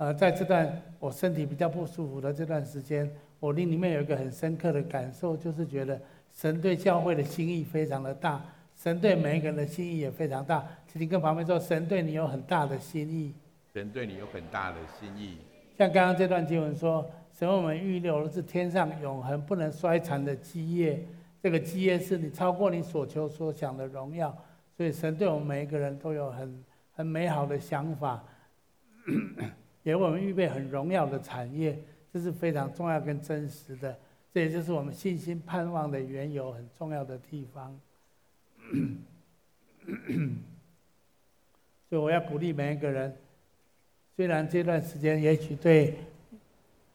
呃，在这段我身体比较不舒服的这段时间，我心里面有一个很深刻的感受，就是觉得神对教会的心意非常的大，神对每一个人的心意也非常大。请你跟旁边说，神对你有很大的心意。神对你有很大的心意。像刚刚这段经文说，神为我们预留的是天上永恒不能衰残的基业，这个基业是你超过你所求所想的荣耀。所以神对我们每一个人都有很很美好的想法，也为我们预备很荣耀的产业。这是非常重要跟真实的，这也就是我们信心盼望的缘由，很重要的地方。所以我要鼓励每一个人，虽然这段时间也许对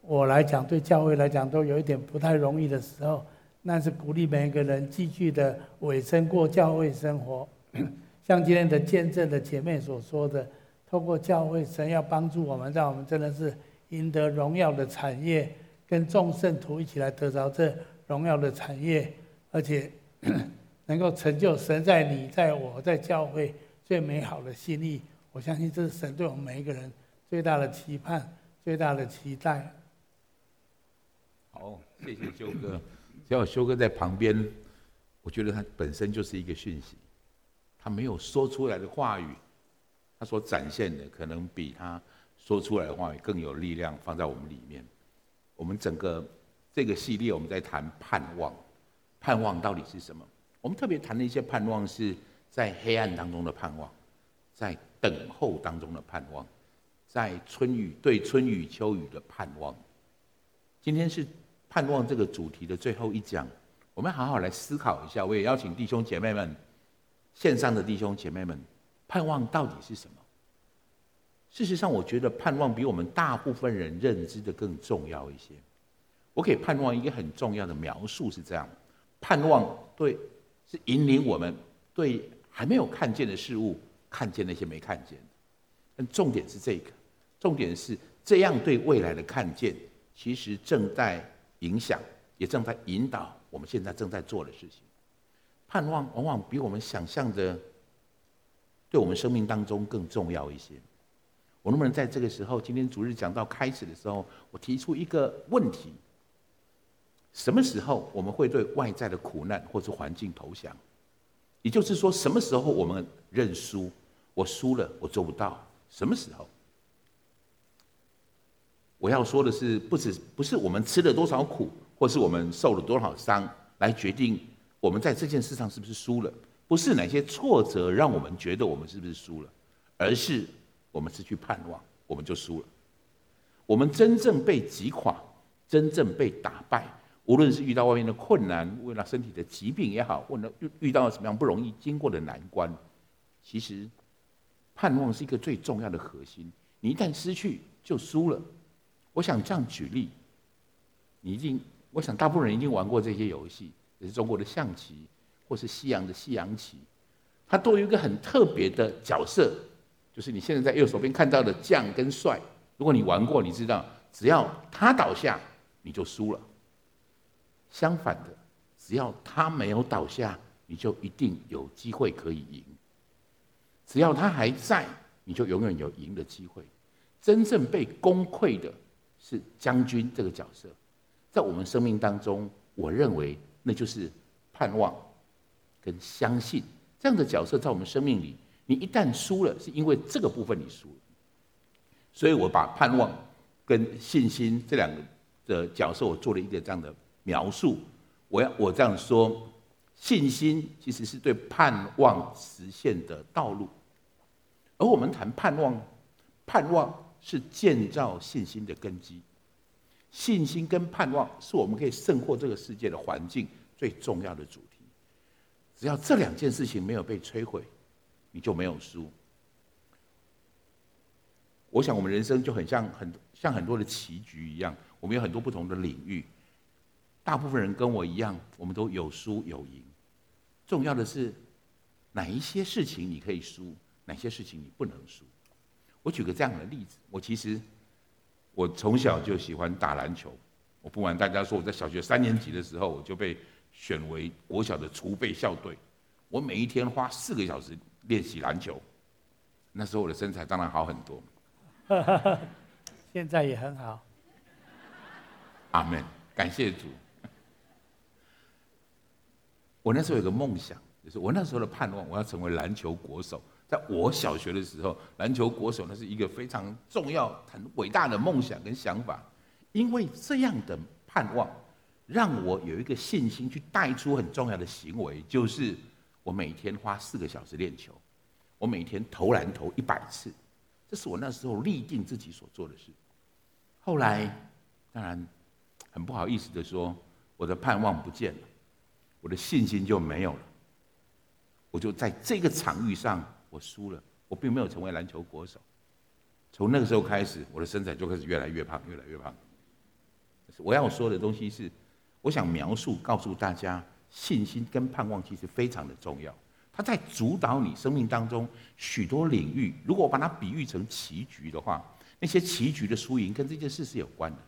我来讲，对教会来讲都有一点不太容易的时候，但是鼓励每一个人继续的委身过教会生活。像今天的见证的姐妹所说的，透过教会，神要帮助我们，让我们真的是。赢得荣耀的产业，跟众圣徒一起来得着这荣耀的产业，而且 能够成就神在你、在我、在教会最美好的心意。我相信这是神对我们每一个人最大的期盼、最大的期待。好，谢谢修哥。只要修哥在旁边，我觉得他本身就是一个讯息。他没有说出来的话语，所展现的可能比他。说出来的话更有力量，放在我们里面。我们整个这个系列，我们在谈盼望。盼望到底是什么？我们特别谈的一些盼望，是在黑暗当中的盼望，在等候当中的盼望，在春雨对春雨秋雨的盼望。今天是盼望这个主题的最后一讲，我们好好来思考一下。我也邀请弟兄姐妹们，线上的弟兄姐妹们，盼望到底是什么？事实上，我觉得盼望比我们大部分人认知的更重要一些。我给盼望一个很重要的描述是这样：盼望对是引领我们对还没有看见的事物看见那些没看见的。但重点是这个，重点是这样对未来的看见，其实正在影响，也正在引导我们现在正在做的事情。盼望往往比我们想象的，对我们生命当中更重要一些。我能不能在这个时候，今天主日讲到开始的时候，我提出一个问题：什么时候我们会对外在的苦难或是环境投降？也就是说，什么时候我们认输？我输了，我做不到。什么时候？我要说的是，不止不是我们吃了多少苦，或是我们受了多少伤，来决定我们在这件事上是不是输了。不是哪些挫折让我们觉得我们是不是输了，而是。我们失去盼望，我们就输了。我们真正被击垮，真正被打败，无论是遇到外面的困难，为了身体的疾病也好，或者遇遇到什么样不容易经过的难关，其实盼望是一个最重要的核心。你一旦失去，就输了。我想这样举例，你一定，我想大部分人已经玩过这些游戏，也是中国的象棋，或是西洋的西洋棋，它都有一个很特别的角色。就是你现在在右手边看到的将跟帅，如果你玩过，你知道，只要他倒下，你就输了。相反的，只要他没有倒下，你就一定有机会可以赢。只要他还在，你就永远有赢的机会。真正被攻溃的是将军这个角色，在我们生命当中，我认为那就是盼望跟相信这样的角色，在我们生命里。你一旦输了，是因为这个部分你输了，所以我把盼望跟信心这两个的角色，我做了一个这样的描述。我要我这样说，信心其实是对盼望实现的道路，而我们谈盼望，盼望是建造信心的根基，信心跟盼望是我们可以胜过这个世界的环境最重要的主题。只要这两件事情没有被摧毁。你就没有输。我想，我们人生就很像很像很多的棋局一样，我们有很多不同的领域。大部分人跟我一样，我们都有输有赢。重要的是，哪一些事情你可以输，哪些事情你不能输。我举个这样的例子，我其实我从小就喜欢打篮球。我不瞒大家说，我在小学三年级的时候，我就被选为国小的储备校队。我每一天花四个小时。练习篮球，那时候我的身材当然好很多。现在也很好。阿门，感谢主。我那时候有个梦想，就是我那时候的盼望，我要成为篮球国手。在我小学的时候，篮球国手那是一个非常重要、很伟大的梦想跟想法。因为这样的盼望，让我有一个信心去带出很重要的行为，就是我每天花四个小时练球，我每天投篮投一百次，这是我那时候立定自己所做的事。后来，当然很不好意思的说，我的盼望不见了，我的信心就没有了，我就在这个场域上。我输了，我并没有成为篮球国手。从那个时候开始，我的身材就开始越来越胖，越来越胖。我要说的东西是，我想描述、告诉大家，信心跟盼望其实非常的重要。它在主导你生命当中许多领域。如果我把它比喻成棋局的话，那些棋局的输赢跟这件事是有关的。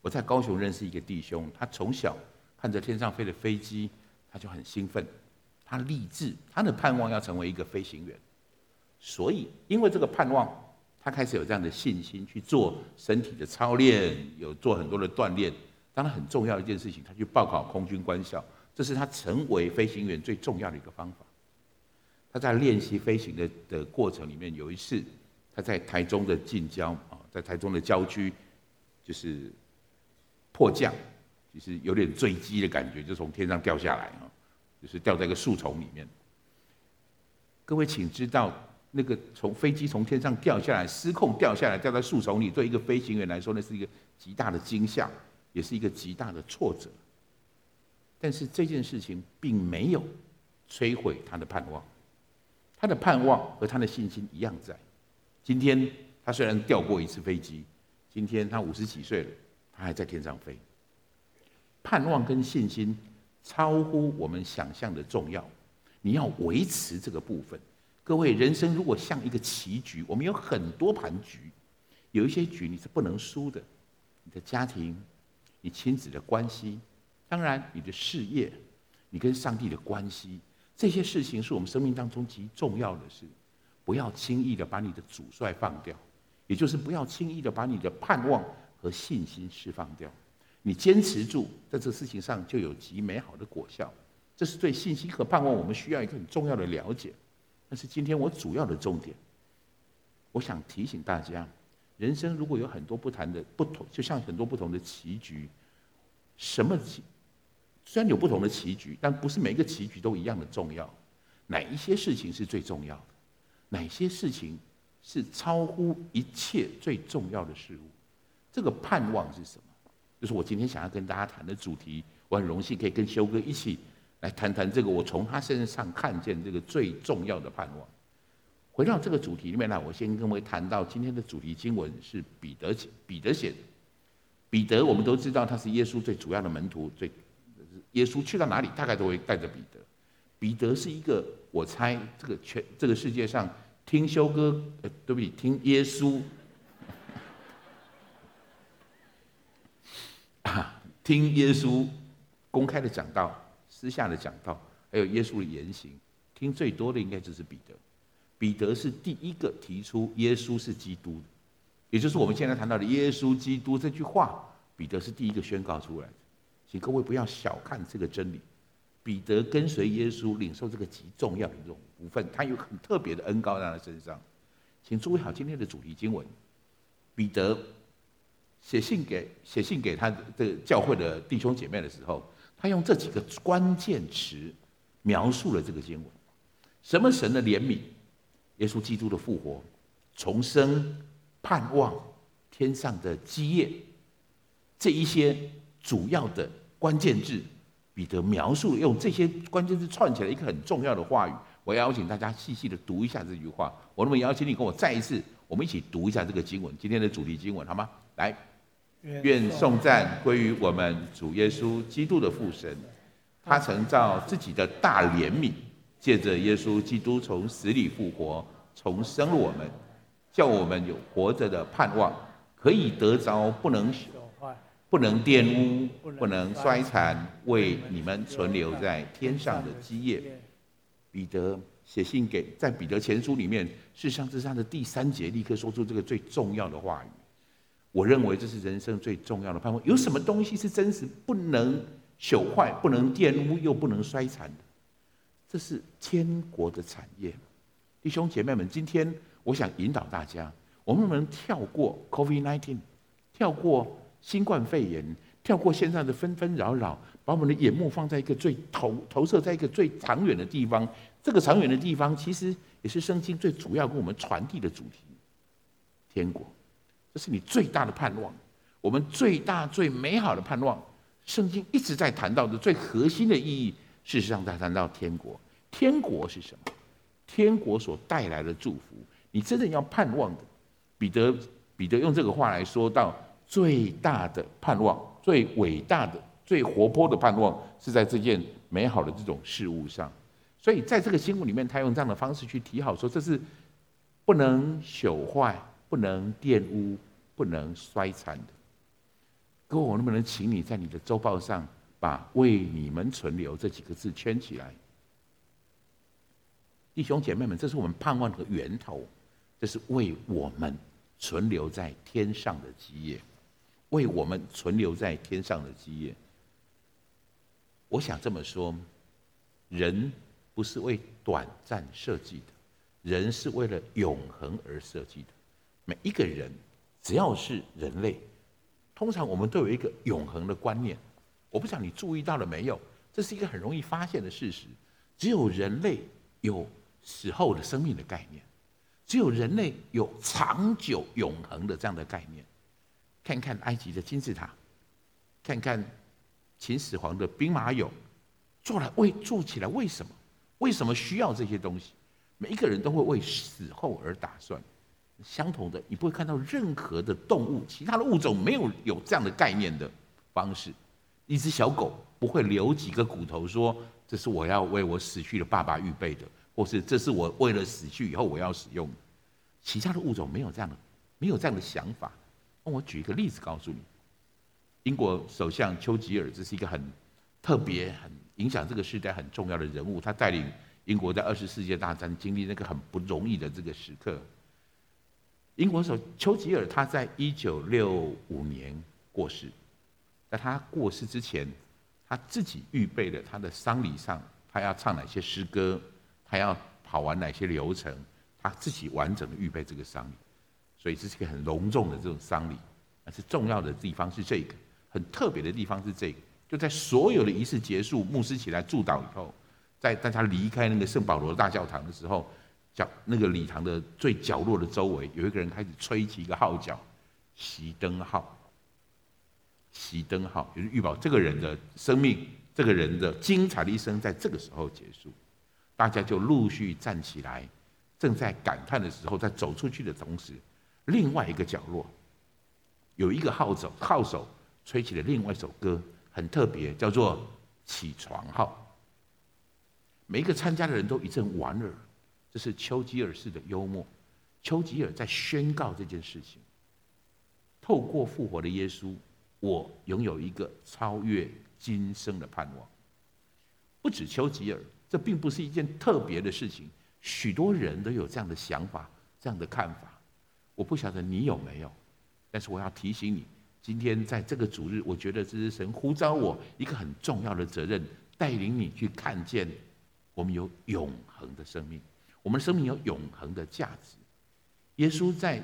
我在高雄认识一个弟兄，他从小看着天上飞的飞机，他就很兴奋。他立志，他的盼望要成为一个飞行员，所以因为这个盼望，他开始有这样的信心去做身体的操练，有做很多的锻炼。当然，很重要一件事情，他去报考空军官校，这是他成为飞行员最重要的一个方法。他在练习飞行的的过程里面，有一次他在台中的近郊啊，在台中的郊区，就是迫降，就是有点坠机的感觉，就从天上掉下来啊。就是掉在一个树丛里面。各位请知道，那个从飞机从天上掉下来，失控掉下来，掉在树丛里，对一个飞行员来说，那是一个极大的惊吓，也是一个极大的挫折。但是这件事情并没有摧毁他的盼望，他的盼望和他的信心一样在。今天他虽然掉过一次飞机，今天他五十几岁了，他还在天上飞。盼望跟信心。超乎我们想象的重要，你要维持这个部分。各位，人生如果像一个棋局，我们有很多盘局，有一些局你是不能输的。你的家庭，你亲子的关系，当然你的事业，你跟上帝的关系，这些事情是我们生命当中极重要的事。不要轻易的把你的主帅放掉，也就是不要轻易的把你的盼望和信心释放掉。你坚持住，在这事情上就有极美好的果效。这是对信心和盼望，我们需要一个很重要的了解。但是今天我主要的重点，我想提醒大家：人生如果有很多不谈的不同，就像很多不同的棋局，什么棋？虽然有不同的棋局，但不是每一个棋局都一样的重要。哪一些事情是最重要的？哪些事情是超乎一切最重要的事物？这个盼望是什么？就是我今天想要跟大家谈的主题，我很荣幸可以跟修哥一起来谈谈这个。我从他身上看见这个最重要的盼望。回到这个主题里面来，我先跟各位谈到今天的主题经文是彼得写，彼得写的。彼得我们都知道他是耶稣最主要的门徒，最耶稣去到哪里大概都会带着彼得。彼得是一个，我猜这个全这个世界上听修哥，呃，对不起，听耶稣。听耶稣公开的讲道、私下的讲道，还有耶稣的言行，听最多的应该就是彼得。彼得是第一个提出耶稣是基督的，也就是我们现在谈到的耶稣基督这句话，彼得是第一个宣告出来的。请各位不要小看这个真理，彼得跟随耶稣，领受这个极重要的一种福分，他有很特别的恩膏在他身上。请注意好今天的主题经文，彼得。写信给写信给他的教会的弟兄姐妹的时候，他用这几个关键词描述了这个经文：什么神的怜悯，耶稣基督的复活、重生、盼望、天上的基业，这一些主要的关键字，彼得描述用这些关键字串起来一个很重要的话语。我邀请大家细细的读一下这句话。我那么邀请你跟我再一次，我们一起读一下这个经文，今天的主题经文，好吗？来。愿颂赞归于我们主耶稣基督的父神，他曾照自己的大怜悯，借着耶稣基督从死里复活，重生了我们，叫我们有活着的盼望，可以得着不能朽不能玷污、不能衰残，为你们存留在天上的基业。彼得写信给在彼得前书里面，事实上这是他的第三节，立刻说出这个最重要的话语。我认为这是人生最重要的盼望。有什么东西是真实不能朽坏、不能玷污又不能衰残的？这是天国的产业。弟兄姐妹们，今天我想引导大家，我们能不能跳过 COVID-19，跳过新冠肺炎，跳过现在的纷纷扰扰，把我们的眼目放在一个最投投射在一个最长远的地方。这个长远的地方，其实也是圣经最主要跟我们传递的主题——天国。这是你最大的盼望，我们最大最美好的盼望。圣经一直在谈到的最核心的意义，事实上在谈到天国。天国是什么？天国所带来的祝福，你真正要盼望的。彼得彼得用这个话来说到最大的盼望、最伟大的、最活泼的盼望，是在这件美好的这种事物上。所以在这个经文里面，他用这样的方式去提好说，这是不能朽坏。不能玷污，不能衰残的。各位，我能不能请你在你的周报上把“为你们存留”这几个字圈起来？弟兄姐妹们，这是我们盼望的源头，这是为我们存留在天上的基业，为我们存留在天上的基业。我想这么说：人不是为短暂设计的，人是为了永恒而设计的。每一个人，只要是人类，通常我们都有一个永恒的观念。我不知道你注意到了没有？这是一个很容易发现的事实。只有人类有死后的生命的概念，只有人类有长久永恒的这样的概念。看看埃及的金字塔，看看秦始皇的兵马俑，做了为做起来为什么？为什么需要这些东西？每一个人都会为死后而打算。相同的，你不会看到任何的动物，其他的物种没有有这样的概念的方式。一只小狗不会留几个骨头，说这是我要为我死去的爸爸预备的，或是这是我为了死去以后我要使用的。其他的物种没有这样的，没有这样的想法。那我举一个例子告诉你，英国首相丘吉尔，这是一个很特别、很影响这个时代很重要的人物，他带领英国在二十世界大战经历那个很不容易的这个时刻。英国首丘吉尔，他在一九六五年过世，在他过世之前，他自己预备了他的丧礼上，他要唱哪些诗歌，他要跑完哪些流程，他自己完整的预备这个丧礼，所以这是一个很隆重的这种丧礼。但是重要的地方是这个，很特别的地方是这个，就在所有的仪式结束，牧师起来祝祷以后，在大家离开那个圣保罗大教堂的时候。角那个礼堂的最角落的周围，有一个人开始吹起一个号角，熄灯号。熄灯号就是预保这个人的生命，这个人的精彩的一生在这个时候结束。大家就陆续站起来，正在感叹的时候，在走出去的同时，另外一个角落有一个号手，号手吹起了另外一首歌，很特别，叫做起床号。每一个参加的人都一阵莞尔。这是丘吉尔式的幽默。丘吉尔在宣告这件事情：透过复活的耶稣，我拥有一个超越今生的盼望。不止丘吉尔，这并不是一件特别的事情，许多人都有这样的想法、这样的看法。我不晓得你有没有，但是我要提醒你，今天在这个主日，我觉得这是神呼召我一个很重要的责任，带领你去看见我们有永恒的生命。我们生命有永恒的价值。耶稣在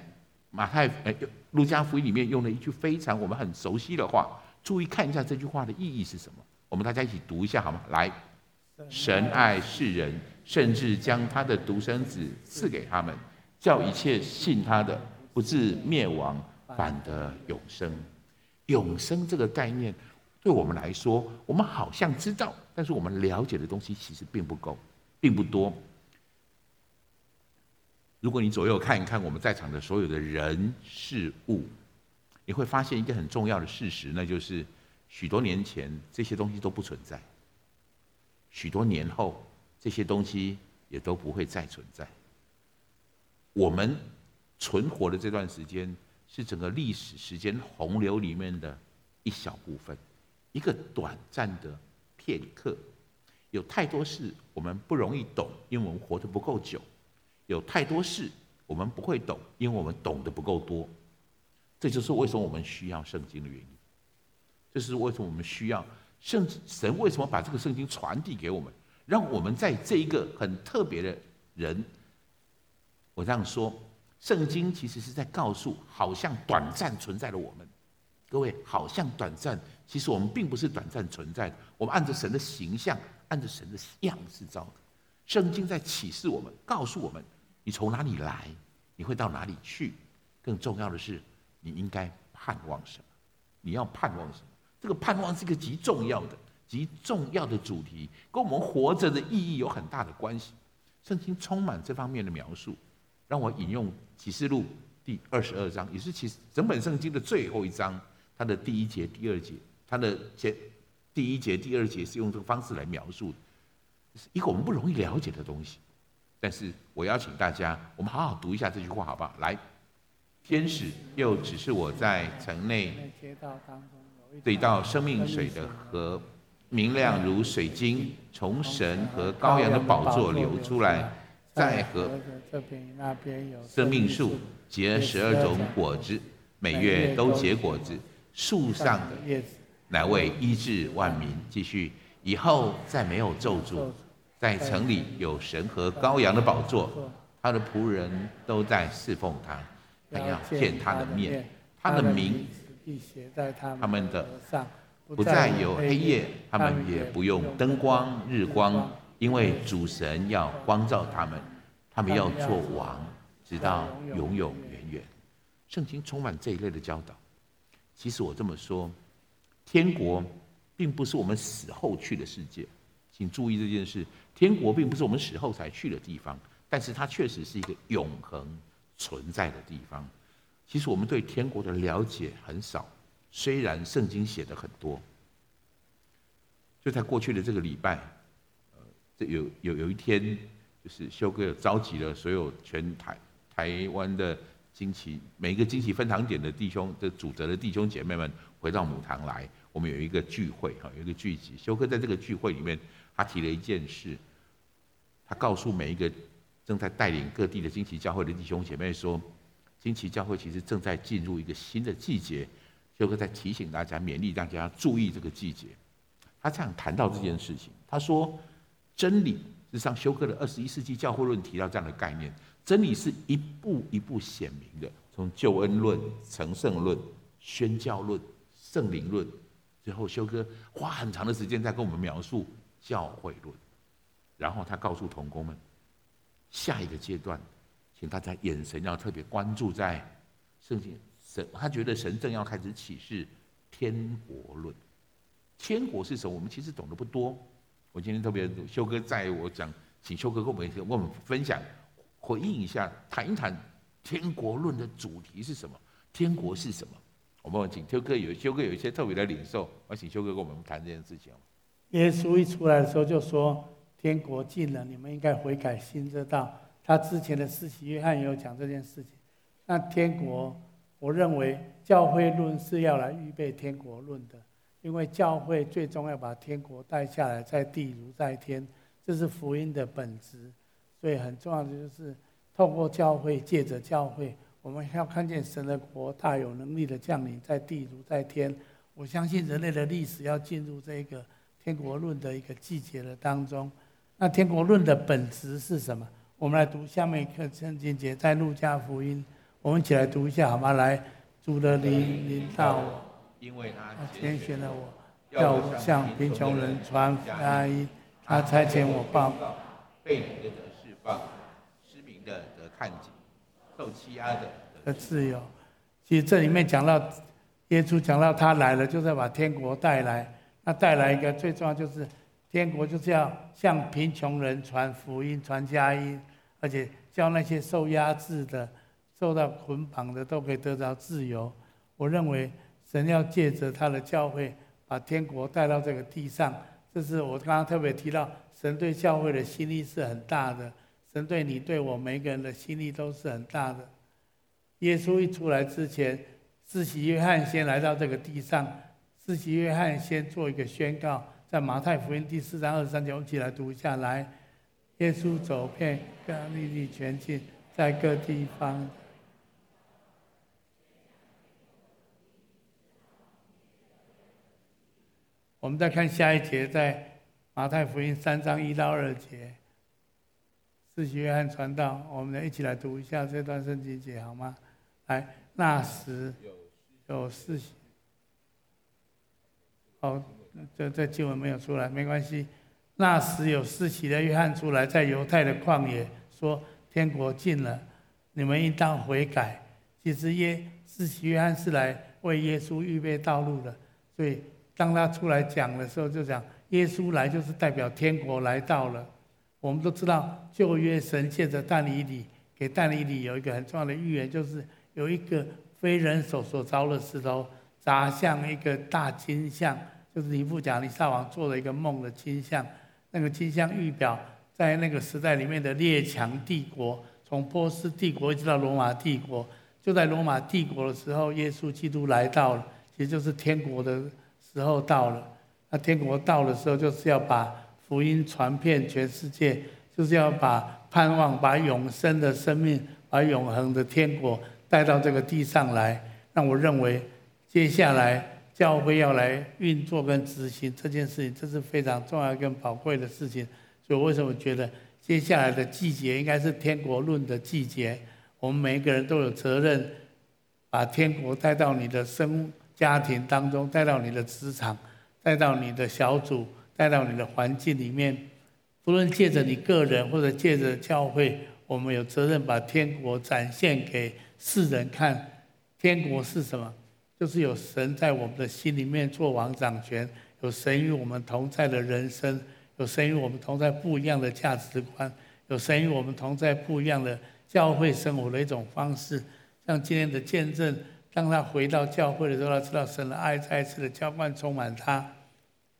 马太、哎，路加福音里面用了一句非常我们很熟悉的话，注意看一下这句话的意义是什么？我们大家一起读一下好吗？来，神爱世人，甚至将他的独生子赐给他们，叫一切信他的不至灭亡，反得永生。永生这个概念，对我们来说，我们好像知道，但是我们了解的东西其实并不够，并不多。如果你左右看一看我们在场的所有的人事物，你会发现一个很重要的事实，那就是许多年前这些东西都不存在，许多年后这些东西也都不会再存在。我们存活的这段时间是整个历史时间洪流里面的一小部分，一个短暂的片刻。有太多事我们不容易懂，因为我们活得不够久。有太多事我们不会懂，因为我们懂得不够多。这就是为什么我们需要圣经的原因。这是为什么我们需要圣神？为什么把这个圣经传递给我们，让我们在这一个很特别的人？我这样说，圣经其实是在告诉，好像短暂存在的我们。各位，好像短暂，其实我们并不是短暂存在的。我们按着神的形象，按着神的样式造的。圣经在启示我们，告诉我们：你从哪里来，你会到哪里去。更重要的是，你应该盼望什么？你要盼望什么？这个盼望是一个极重要的、极重要的主题，跟我们活着的意义有很大的关系。圣经充满这方面的描述。让我引用启示录第二十二章，也是其实整本圣经的最后一章。它的第一节、第二节，它的前第一节、第二节是用这个方式来描述的，是一个我们不容易了解的东西。但是我邀请大家，我们好好读一下这句话，好不好？来，天使又指示我在城内对到生命水的河，明亮如水晶，从神和羔羊的宝座流出来，在河这边那边有生命树，结十二种果子，每月都结果子。树上的叶子，乃为医治万民。继续，以后再没有咒诅，在城里有神和羔羊的宝座，他的仆人都在侍奉他，他要见他的面，他的名必写在他们的上，不再有黑夜，他们也不用灯光、日光，因为主神要光照他们，他们要做王，直到永永远远。圣经充满这一类的教导。其实我这么说，天国并不是我们死后去的世界，请注意这件事。天国并不是我们死后才去的地方，但是它确实是一个永恒存在的地方。其实我们对天国的了解很少，虽然圣经写的很多。就在过去的这个礼拜，呃，这有有有一天，就是修哥召集了所有全台台湾的。惊奇，每一个惊奇分堂点的弟兄的主责的弟兄姐妹们回到母堂来，我们有一个聚会哈，有一个聚集。修哥在这个聚会里面，他提了一件事，他告诉每一个正在带领各地的惊奇教会的弟兄姐妹说，惊奇教会其实正在进入一个新的季节。修哥在提醒大家，勉励大家注意这个季节。他这样谈到这件事情，他说，真理是上修哥的二十一世纪教会论提到这样的概念。真理是一步一步显明的，从救恩论、成圣论、宣教论、圣灵论，最后修哥花很长的时间在跟我们描述教会论，然后他告诉童工们，下一个阶段，请大家眼神要特别关注在圣经神，他觉得神正要开始启示天国论。天国是什么？我们其实懂得不多。我今天特别修哥在我讲，请修哥跟我们跟我们分享。回应一下，谈一谈天国论的主题是什么？天国是什么？我们请修哥有修哥有一些特别的领受，我请修哥跟我们谈这件事情。耶稣一出来的时候就说：“天国近了，你们应该悔改，新这道。”他之前的施洗约翰也有讲这件事情。那天国，我认为教会论是要来预备天国论的，因为教会最终要把天国带下来，在地如在天，这是福音的本质。所以很重要的就是，透过教会，借着教会，我们要看见神的国大有能力的降临在地如在天。我相信人类的历史要进入这个天国论的一个季节的当中。那天国论的本质是什么？我们来读下面一课圣经节，在路加福音，我们一起来读一下好吗？来，主的灵临到我，因为他拣选了我，要我向贫穷人传福音，他差遣我报被掳的得释放。失明的得看见，受欺压的得自由。其实这里面讲到，耶稣讲到他来了，就是要把天国带来。那带来一个最重要就是，天国就是要向贫穷人传福音、传佳音，而且叫那些受压制的、受到捆绑的都可以得到自由。我认为神要借着他的教会，把天国带到这个地上。这是我刚刚特别提到，神对教会的心意是很大的。神对你、对我每个人的心力都是很大的。耶稣一出来之前，自己约翰先来到这个地上。自己约翰先做一个宣告，在马太福音第四章二十三节，我们一起来读一下。来，耶稣走遍各利地全境，在各地方。我们再看下一节，在马太福音三章一到二节，四喜约翰传道，我们来一起来读一下这段圣经节好吗？来，那时有四喜，好。这这经文没有出来，没关系。那时有施洗的约翰出来，在犹太的旷野说：“天国近了，你们应当悔改。”其实耶施洗约翰是来为耶稣预备道路的，所以当他出来讲的时候，就讲耶稣来就是代表天国来到了。我们都知道旧约神借着但以理给但以理有一个很重要的预言，就是有一个非人手所凿的石头砸向一个大金像，就是尼布甲尼撒王做了一个梦的金像。那个金像预表在那个时代里面的列强帝国，从波斯帝国一直到罗马帝国。就在罗马帝国的时候，耶稣基督来到了，其实就是天国的时候到了。那天国到的时候，就是要把福音传遍全世界，就是要把盼望、把永生的生命、把永恒的天国带到这个地上来。那我认为，接下来。教会要来运作跟执行这件事情，这是非常重要跟宝贵的事情。所以，为什么觉得接下来的季节应该是天国论的季节？我们每一个人都有责任，把天国带到你的生家庭当中，带到你的职场，带到你的小组，带到你的环境里面。不论借着你个人或者借着教会，我们有责任把天国展现给世人看。天国是什么？就是有神在我们的心里面做王掌权，有神与我们同在的人生，有神与我们同在不一样的价值观，有神与我们同在不一样的教会生活的一种方式。像今天的见证，当他回到教会的时候，他知道神的爱再一次的浇灌充满他；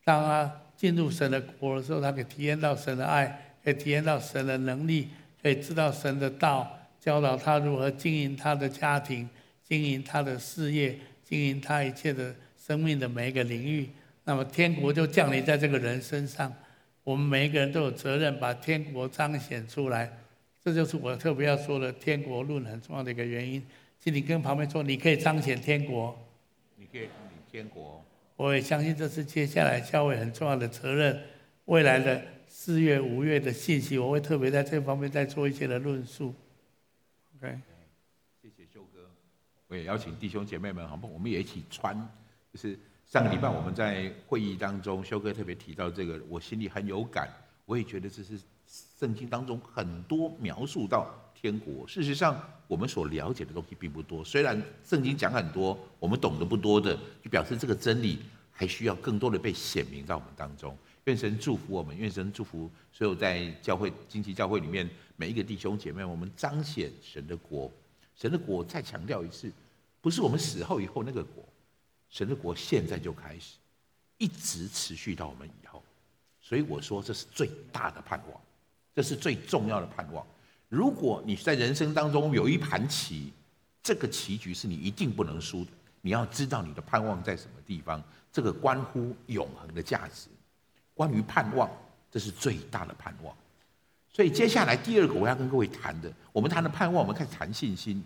当他进入神的国的时候，他可以体验到神的爱，可以体验到神的能力，可以知道神的道，教导他如何经营他的家庭，经营他的事业。经营他一切的生命的每一个领域，那么天国就降临在这个人身上。我们每一个人都有责任把天国彰显出来，这就是我特别要说的天国论很重要的一个原因。请你跟旁边说，你可以彰显天国，你可以领天国。我也相信这是接下来教会很重要的责任。未来的四月、五月的信息，我会特别在这方面再做一些的论述。OK。我也邀请弟兄姐妹们，好不？我们也一起穿。就是上个礼拜我们在会议当中，修哥特别提到这个，我心里很有感。我也觉得这是圣经当中很多描述到天国。事实上，我们所了解的东西并不多。虽然圣经讲很多，我们懂得不多的，就表示这个真理还需要更多的被显明在我们当中。愿神祝福我们，愿神祝福所有在教会、经济教会里面每一个弟兄姐妹，我们彰显神的国。神的国再强调一次，不是我们死后以后那个国，神的国现在就开始，一直持续到我们以后。所以我说这是最大的盼望，这是最重要的盼望。如果你在人生当中有一盘棋，这个棋局是你一定不能输的。你要知道你的盼望在什么地方，这个关乎永恒的价值。关于盼望，这是最大的盼望。所以接下来第二个我要跟各位谈的，我们谈的盼望，我们开始谈信心。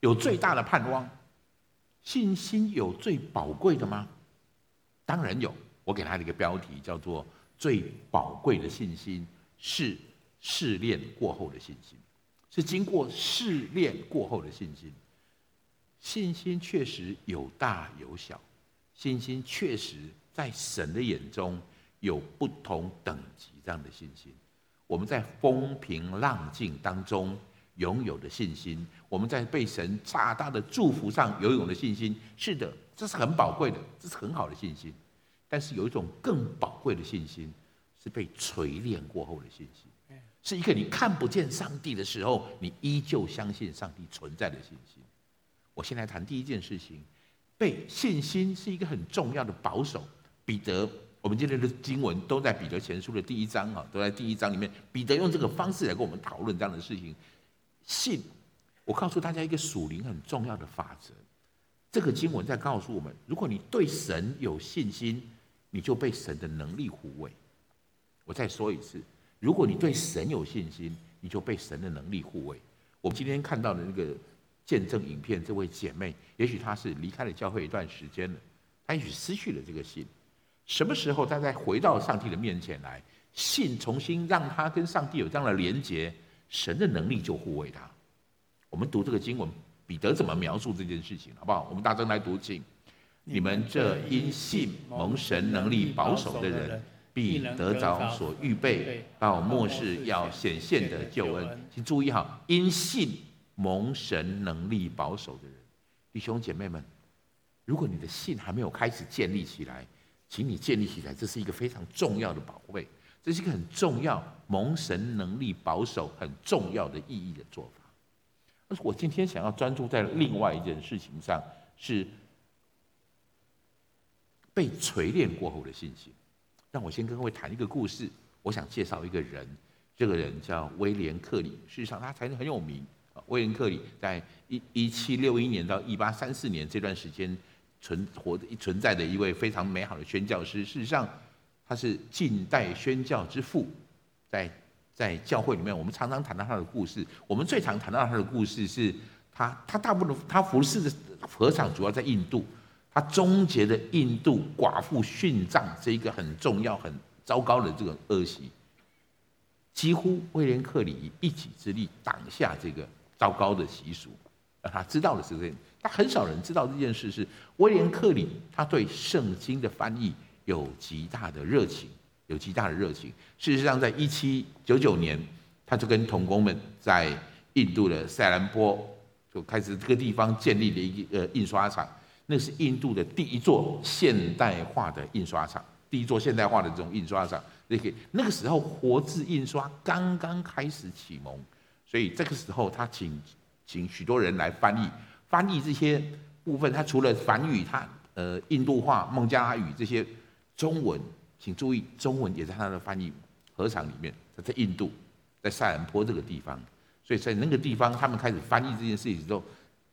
有最大的盼望，信心有最宝贵的吗？当然有。我给他的一个标题叫做“最宝贵的信心是试炼过后的信心”，是经过试炼过后的信心。信心确实有大有小，信心确实在神的眼中有不同等级这样的信心。我们在风平浪静当中拥有的信心，我们在被神大大的祝福上拥有的信心，是的，这是很宝贵的，这是很好的信心。但是有一种更宝贵的信心，是被锤炼过后的信心，是一个你看不见上帝的时候，你依旧相信上帝存在的信心。我先来谈第一件事情，被信心是一个很重要的保守。彼得。我们今天的经文都在彼得前书的第一章啊，都在第一章里面。彼得用这个方式来跟我们讨论这样的事情。信，我告诉大家一个属灵很重要的法则。这个经文在告诉我们：如果你对神有信心，你就被神的能力护卫。我再说一次，如果你对神有信心，你就被神的能力护卫。我们今天看到的那个见证影片，这位姐妹，也许她是离开了教会一段时间了，她也许失去了这个信。什么时候他再回到上帝的面前来，信重新让他跟上帝有这样的连结，神的能力就护卫他。我们读这个经文，彼得怎么描述这件事情，好不好？我们大声来读经。你们这因信蒙神能力保守的人，必得着所预备到末世要显现的救恩。请注意哈，因信蒙神能力保守的人，弟兄姐妹们，如果你的信还没有开始建立起来，请你建立起来，这是一个非常重要的宝贝，这是一个很重要蒙神能力保守很重要的意义的做法。但是我今天想要专注在另外一件事情上，是。被锤炼过后的信心，让我先跟各位谈一个故事。我想介绍一个人，这个人叫威廉克里。事实上，他才很有名。威廉克里在一一七六一年到一八三四年这段时间存活的存在的一位非常美好的宣教师。事实上，他是近代宣教之父。在在教会里面，我们常常谈到他的故事。我们最常谈到他的故事是他，他大部分他服侍的禾场主要在印度。他终结了印度寡妇殉葬这一个很重要、很糟糕的这个恶习，几乎威廉克里以一己之力挡下这个糟糕的习俗。让他知道的是这，他很少人知道这件事是威廉克里，他对圣经的翻译有极大的热情，有极大的热情。事实上，在一七九九年，他就跟同工们在印度的塞兰坡就开始这个地方建立了一个印刷厂。那是印度的第一座现代化的印刷厂，第一座现代化的这种印刷厂。那个那个时候活字印刷刚刚开始启蒙，所以这个时候他请请许多人来翻译，翻译这些部分。他除了梵语，他呃印度话、孟加拉语这些中文，请注意中文也在他的翻译合场里面。他在印度，在塞兰坡这个地方，所以在那个地方他们开始翻译这件事情之后。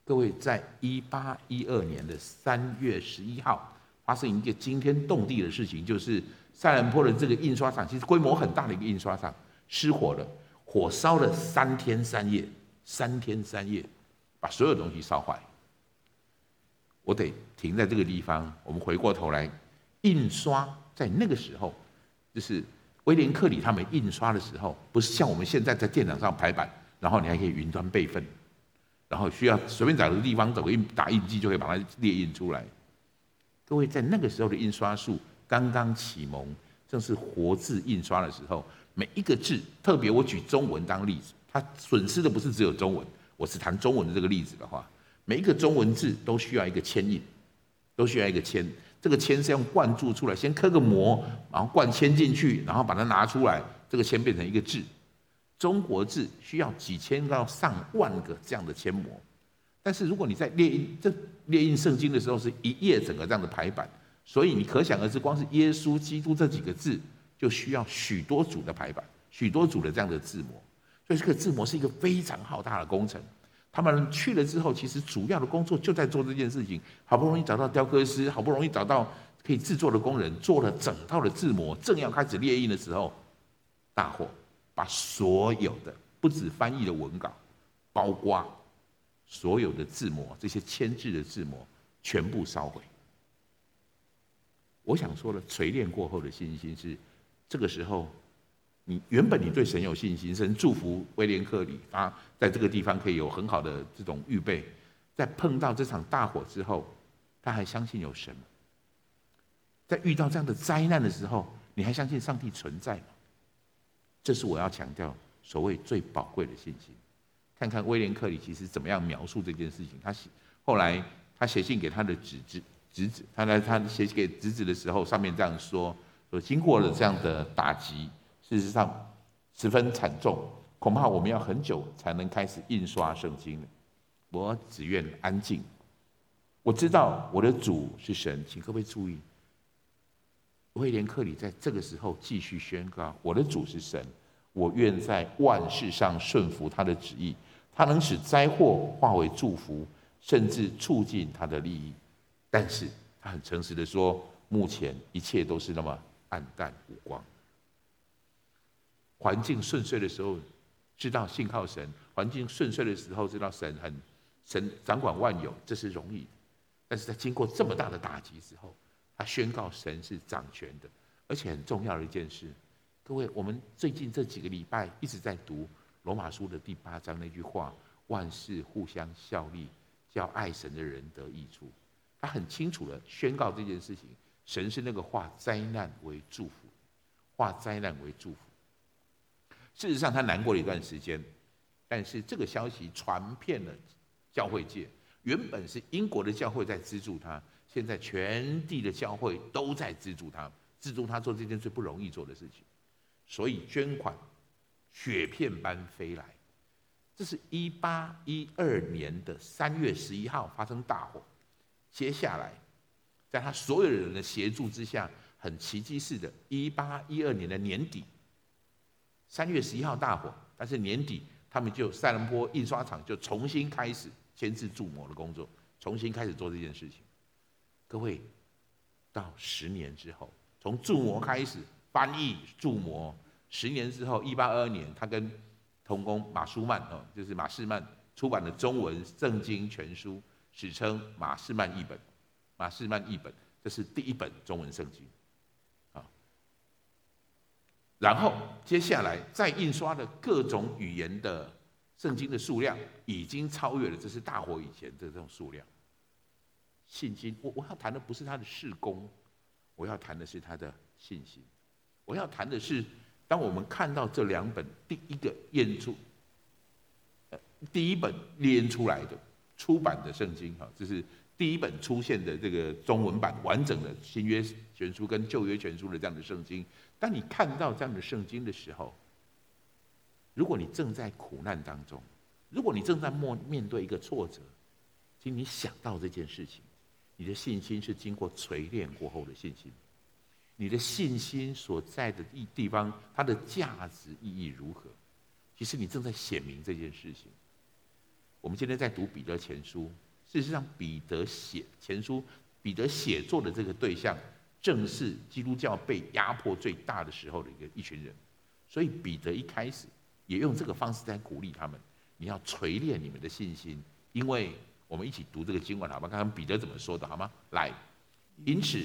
各位，在一八一二年的三月十一号，发生一件惊天动地的事情，就是塞兰坡的这个印刷厂，其实规模很大的一个印刷厂失火了，火烧了三天三夜，三天三夜，把所有东西烧坏。我得停在这个地方，我们回过头来，印刷在那个时候，就是威廉克里他们印刷的时候，不是像我们现在在电脑上排版，然后你还可以云端备份。然后需要随便找个地方，走个印打印机就可以把它列印出来。各位在那个时候的印刷术刚刚启蒙，正是活字印刷的时候，每一个字，特别我举中文当例子，它损失的不是只有中文。我是谈中文的这个例子的话，每一个中文字都需要一个铅印，都需要一个铅。这个铅是用灌注出来，先刻个模，然后灌铅进去，然后把它拿出来，这个铅变成一个字。中国字需要几千到上万个这样的铅模，但是如果你在列印这列印圣经的时候，是一页整个这样的排版，所以你可想而知，光是耶稣基督这几个字就需要许多组的排版，许多组的这样的字模，所以这个字模是一个非常浩大的工程。他们去了之后，其实主要的工作就在做这件事情，好不容易找到雕刻师，好不容易找到可以制作的工人，做了整套的字模，正要开始列印的时候，大火。把所有的不止翻译的文稿，包括所有的字模，这些签字的字模全部烧毁。我想说的锤炼过后的信心是，这个时候，你原本你对神有信心，神祝福威廉克里，他在这个地方可以有很好的这种预备，在碰到这场大火之后，他还相信有神。在遇到这样的灾难的时候，你还相信上帝存在吗？这是我要强调所谓最宝贵的信心。看看威廉克里其实怎么样描述这件事情。他写后来他写信给他的侄子侄子，他来他写给侄子的时候，上面这样说：说经过了这样的打击，事实上十分惨重，恐怕我们要很久才能开始印刷圣经了。我只愿安静。我知道我的主是神，请各位注意。威廉克里在这个时候继续宣告：“我的主是神，我愿在万事上顺服他的旨意。他能使灾祸化为祝福，甚至促进他的利益。但是他很诚实的说，目前一切都是那么暗淡无光。环境顺遂的时候，知道信靠神；环境顺遂的时候，知道神很神掌管万有，这是容易。但是在经过这么大的打击之后，他宣告神是掌权的，而且很重要的一件事，各位，我们最近这几个礼拜一直在读罗马书的第八章那句话：万事互相效力，叫爱神的人得益处。他很清楚的宣告这件事情，神是那个化灾难为祝福，化灾难为祝福。事实上，他难过了一段时间，但是这个消息传遍了教会界。原本是英国的教会在资助他，现在全地的教会都在资助他，资助他做这件最不容易做的事情。所以捐款雪片般飞来。这是一八一二年的三月十一号发生大火，接下来在他所有人的协助之下，很奇迹似的，一八一二年的年底，三月十一号大火，但是年底他们就赛伦坡印刷厂就重新开始。签字铸模的工作，重新开始做这件事情。各位，到十年之后，从铸模开始翻译铸模，十年之后，一八二二年，他跟同工马舒曼哦，就是马士曼出版的中文圣经全书，史称马士曼译本。马士曼译本，这是第一本中文圣经。然后接下来再印刷的各种语言的。圣经的数量已经超越了这是大火以前的这种数量。信心，我我要谈的不是他的事工，我要谈的是他的信心。我要谈的是，当我们看到这两本第一个印出，呃，第一本列出来的出版的圣经，哈，这是第一本出现的这个中文版完整的新约全书跟旧约全书的这样的圣经。当你看到这样的圣经的时候，如果你正在苦难当中，如果你正在面面对一个挫折，请你想到这件事情，你的信心是经过锤炼过后的信心，你的信心所在的地地方，它的价值意义如何？其实你正在显明这件事情。我们今天在读彼得前书，事实上彼得写前书，彼得写作的这个对象，正是基督教被压迫最大的时候的一个一群人，所以彼得一开始。也用这个方式在鼓励他们，你要锤炼你们的信心，因为我们一起读这个经文好吗？看看彼得怎么说的好吗？来，因此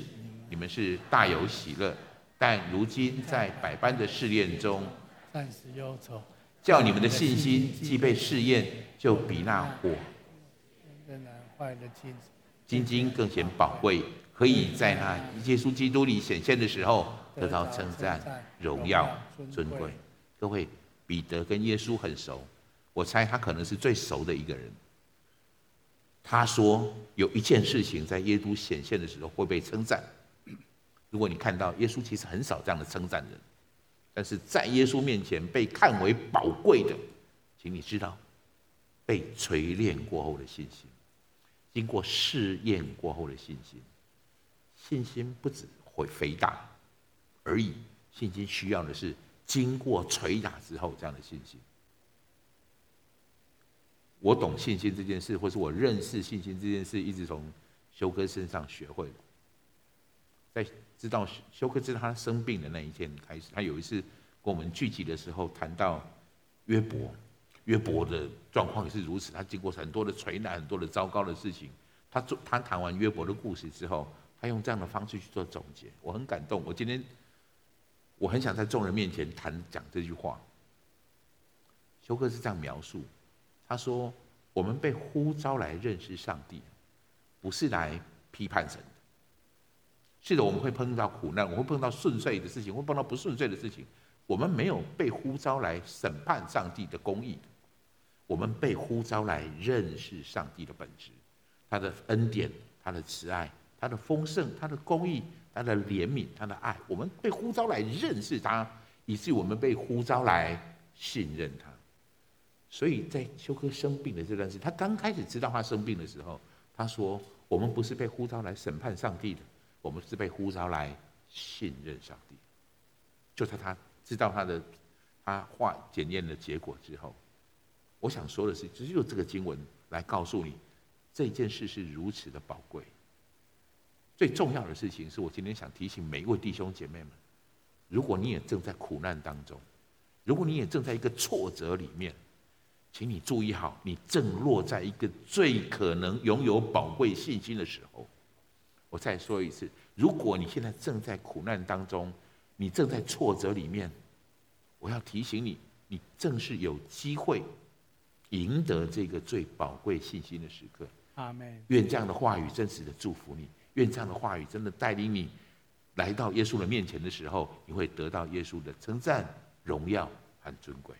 你们是大有喜乐，但如今在百般的试炼中，暂时忧愁，叫你们的信心既被试验，就比那火更难坏的金子，金金更显宝贵，可以在那耶稣基督里显现的时候得到称赞、荣耀、尊贵。各位。彼得跟耶稣很熟，我猜他可能是最熟的一个人。他说有一件事情在耶稣显现的时候会被称赞。如果你看到耶稣其实很少这样的称赞人，但是在耶稣面前被看为宝贵的，请你知道，被锤炼过后的信心，经过试验过后的信心，信心不止会肥大而已，信心需要的是。经过捶打之后，这样的信心，我懂信心这件事，或是我认识信心这件事，一直从修哥身上学会。在知道修哥知道他生病的那一天开始，他有一次跟我们聚集的时候，谈到约伯，约伯的状况也是如此。他经过很多的捶打，很多的糟糕的事情。他做他谈完约伯的故事之后，他用这样的方式去做总结，我很感动。我今天。我很想在众人面前谈讲这句话。修哥是这样描述，他说：“我们被呼召来认识上帝，不是来批判神的。是的，我们会碰到苦难，我们会碰到顺遂的事情，会碰到不顺遂的事情。我们没有被呼召来审判上帝的公义，我们被呼召来认识上帝的本质，他的恩典，他的慈爱，他的丰盛，他的公义。”他的怜悯，他的爱，我们被呼召来认识他，以至于我们被呼召来信任他。所以在修哥生病的这段时，他刚开始知道他生病的时候，他说：“我们不是被呼召来审判上帝的，我们是被呼召来信任上帝。”就在他知道他的他化检验的结果之后，我想说的是，只有这个经文来告诉你，这件事是如此的宝贵。最重要的事情是我今天想提醒每一位弟兄姐妹们：如果你也正在苦难当中，如果你也正在一个挫折里面，请你注意好，你正落在一个最可能拥有宝贵信心的时候，我再说一次，如果你现在正在苦难当中，你正在挫折里面，我要提醒你，你正是有机会赢得这个最宝贵信心的时刻。阿门。愿这样的话语真实的祝福你，愿这样的话语真的带领你来到耶稣的面前的时候，你会得到耶稣的称赞、荣耀和尊贵。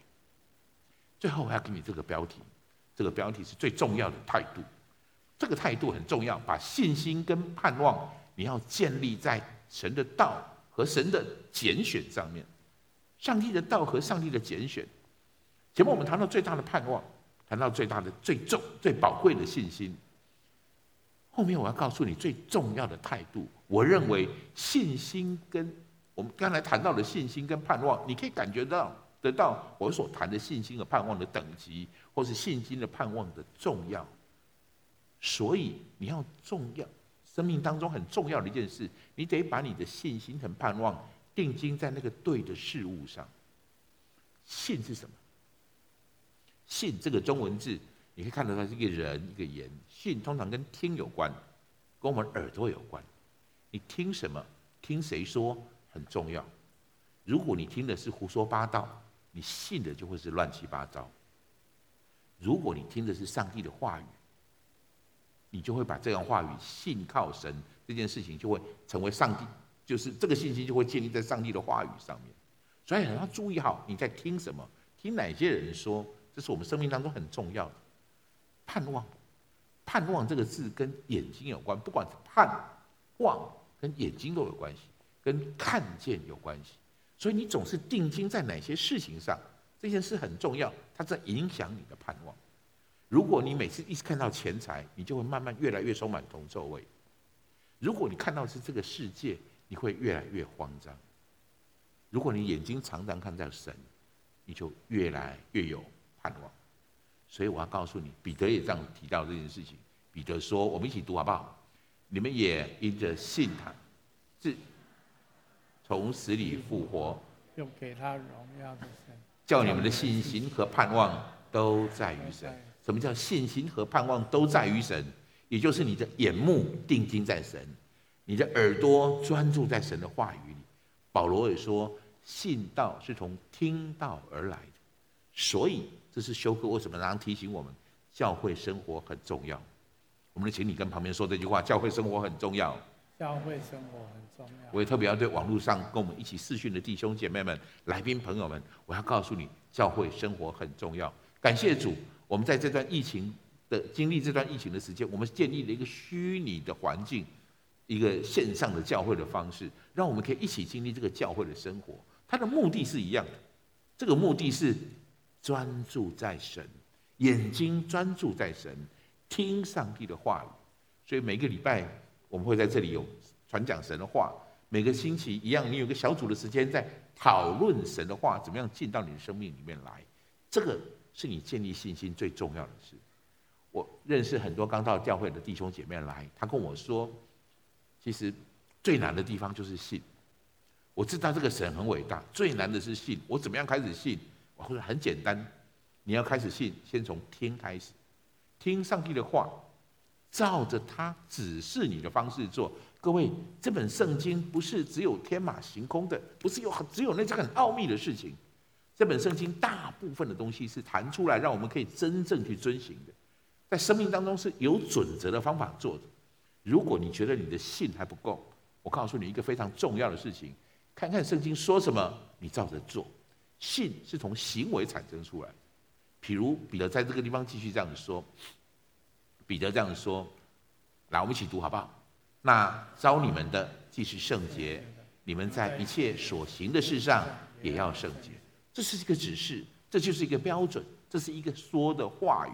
最后，我要给你这个标题，这个标题是最重要的态度。这个态度很重要，把信心跟盼望，你要建立在神的道和神的拣选上面。上帝的道和上帝的拣选。前面我们谈到最大的盼望，谈到最大的、最重、最宝贵的信心。后面我要告诉你最重要的态度。我认为信心跟我们刚才谈到的信心跟盼望，你可以感觉到得到我所谈的信心和盼望的等级，或是信心的盼望的重要。所以你要重要，生命当中很重要的一件事，你得把你的信心和盼望定睛在那个对的事物上。信是什么？信这个中文字，你可以看得到是一个人一个言。信通常跟听有关，跟我们耳朵有关。你听什么？听谁说很重要。如果你听的是胡说八道，你信的就会是乱七八糟。如果你听的是上帝的话语，你就会把这样话语信靠神这件事情，就会成为上帝，就是这个信心就会建立在上帝的话语上面。所以你要注意好你在听什么，听哪些人说，这是我们生命当中很重要的。盼望，盼望这个字跟眼睛有关，不管是盼望跟眼睛都有关系，跟看见有关系。所以你总是定睛在哪些事情上，这件事很重要，它在影响你的盼望。如果你每次一直看到钱财，你就会慢慢越来越充满铜臭味；如果你看到是这个世界，你会越来越慌张；如果你眼睛常常看到神，你就越来越有盼望。所以我要告诉你，彼得也这样提到这件事情。彼得说：“我们一起读好不好？你们也因着信他，是从死里复活，又给他荣耀的神，叫你们的信心和盼望都在于神。”什么叫信心和盼望都在于神？也就是你的眼目定睛在神，你的耳朵专注在神的话语里。保罗也说，信道是从听道而来的，所以这是修哥为什么常常提醒我们，教会生活很重要。我们请你跟旁边说这句话：教会生活很重要。教会生活很重要。我也特别要对网络上跟我们一起视讯的弟兄姐妹们、来宾朋友们，我要告诉你，教会生活很重要。感谢主。我们在这段疫情的经历，这段疫情的时间，我们建立了一个虚拟的环境，一个线上的教会的方式，让我们可以一起经历这个教会的生活。它的目的是一样的，这个目的是专注在神，眼睛专注在神，听上帝的话语。所以每个礼拜我们会在这里有传讲神的话，每个星期一样，你有个小组的时间在讨论神的话，怎么样进到你的生命里面来，这个。是你建立信心最重要的事。我认识很多刚到教会的弟兄姐妹来，他跟我说，其实最难的地方就是信。我知道这个神很伟大，最难的是信。我怎么样开始信？我说很简单，你要开始信，先从听开始，听上帝的话，照着他指示你的方式做。各位，这本圣经不是只有天马行空的，不是有只有那些很奥秘的事情。这本圣经大部分的东西是弹出来，让我们可以真正去遵循的，在生命当中是有准则的方法做的。如果你觉得你的信还不够，我告诉你一个非常重要的事情：看看圣经说什么，你照着做。信是从行为产生出来。譬如彼得在这个地方继续这样子说，彼得这样子说：“来，我们一起读好不好？那招你们的既是圣洁，你们在一切所行的事上也要圣洁。”这是一个指示，这就是一个标准，这是一个说的话语。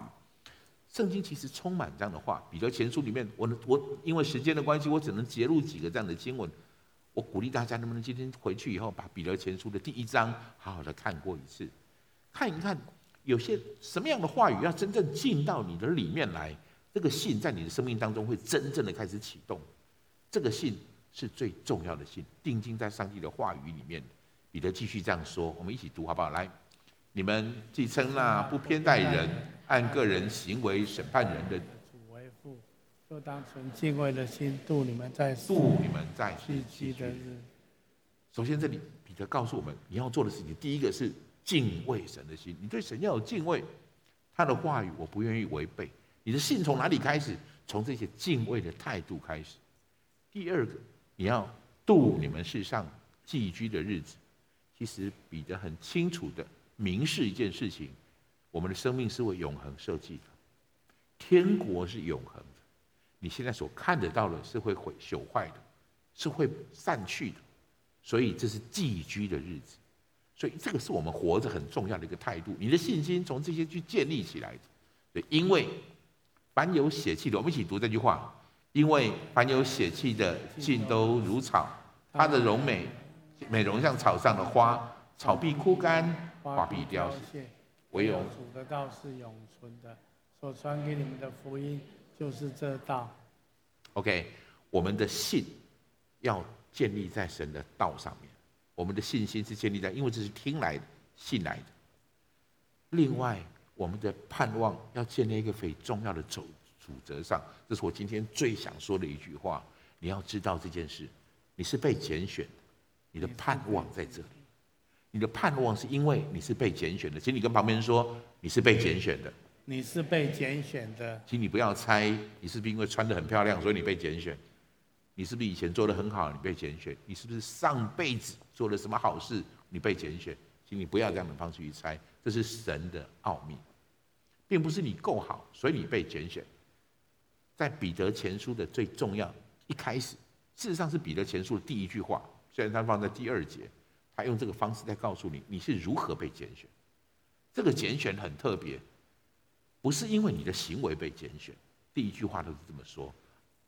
圣经其实充满这样的话。彼得前书里面，我我因为时间的关系，我只能截录几个这样的经文。我鼓励大家，能不能今天回去以后，把彼得前书的第一章好好的看过一次，看一看有些什么样的话语要真正进到你的里面来，这个信在你的生命当中会真正的开始启动。这个信是最重要的信，定睛在上帝的话语里面。彼得继续这样说，我们一起读好不好？来，你们既称那不偏待人、按个人行为审判人的，就当存敬畏的心度你们在度你们在寄居的日。首先，这里彼得告诉我们，你要做的事情，第一个是敬畏神的心，你对神要有敬畏，他的话语我不愿意违背。你的信从哪里开始？从这些敬畏的态度开始。第二个，你要度你们世上寄居的日子。其实彼得很清楚的明示一件事情：我们的生命是为永恒设计的，天国是永恒。你现在所看得到的是会毁朽坏的，是会散去的。所以这是寄居的日子，所以这个是我们活着很重要的一个态度。你的信心从这些去建立起来的。对，因为凡有血气的，我们一起读这句话：因为凡有血气的，尽都如草，它的容美，美容像草上的花，草必枯干，花必凋谢。唯有主的道是永存的，所传给你们的福音就是这道。OK，我们的信要。建立在神的道上面，我们的信心是建立在，因为这是听来的、信来的。另外，我们的盼望要建立一个非常重要的主主则上，这是我今天最想说的一句话。你要知道这件事，你是被拣选的，你的盼望在这里。你的盼望是因为你是被拣选的，请你跟旁边人说，你是被拣选的。你是被拣选的，请你不要猜，你是不是因为穿得很漂亮，所以你被拣选？你是不是以前做得很好，你被拣选？你是不是上辈子做了什么好事，你被拣选？请你不要这样的方式去猜，这是神的奥秘，并不是你够好，所以你被拣选。在彼得前书的最重要一开始，事实上是彼得前书的第一句话，虽然他放在第二节，他用这个方式在告诉你你是如何被拣选。这个拣选很特别，不是因为你的行为被拣选，第一句话都是这么说。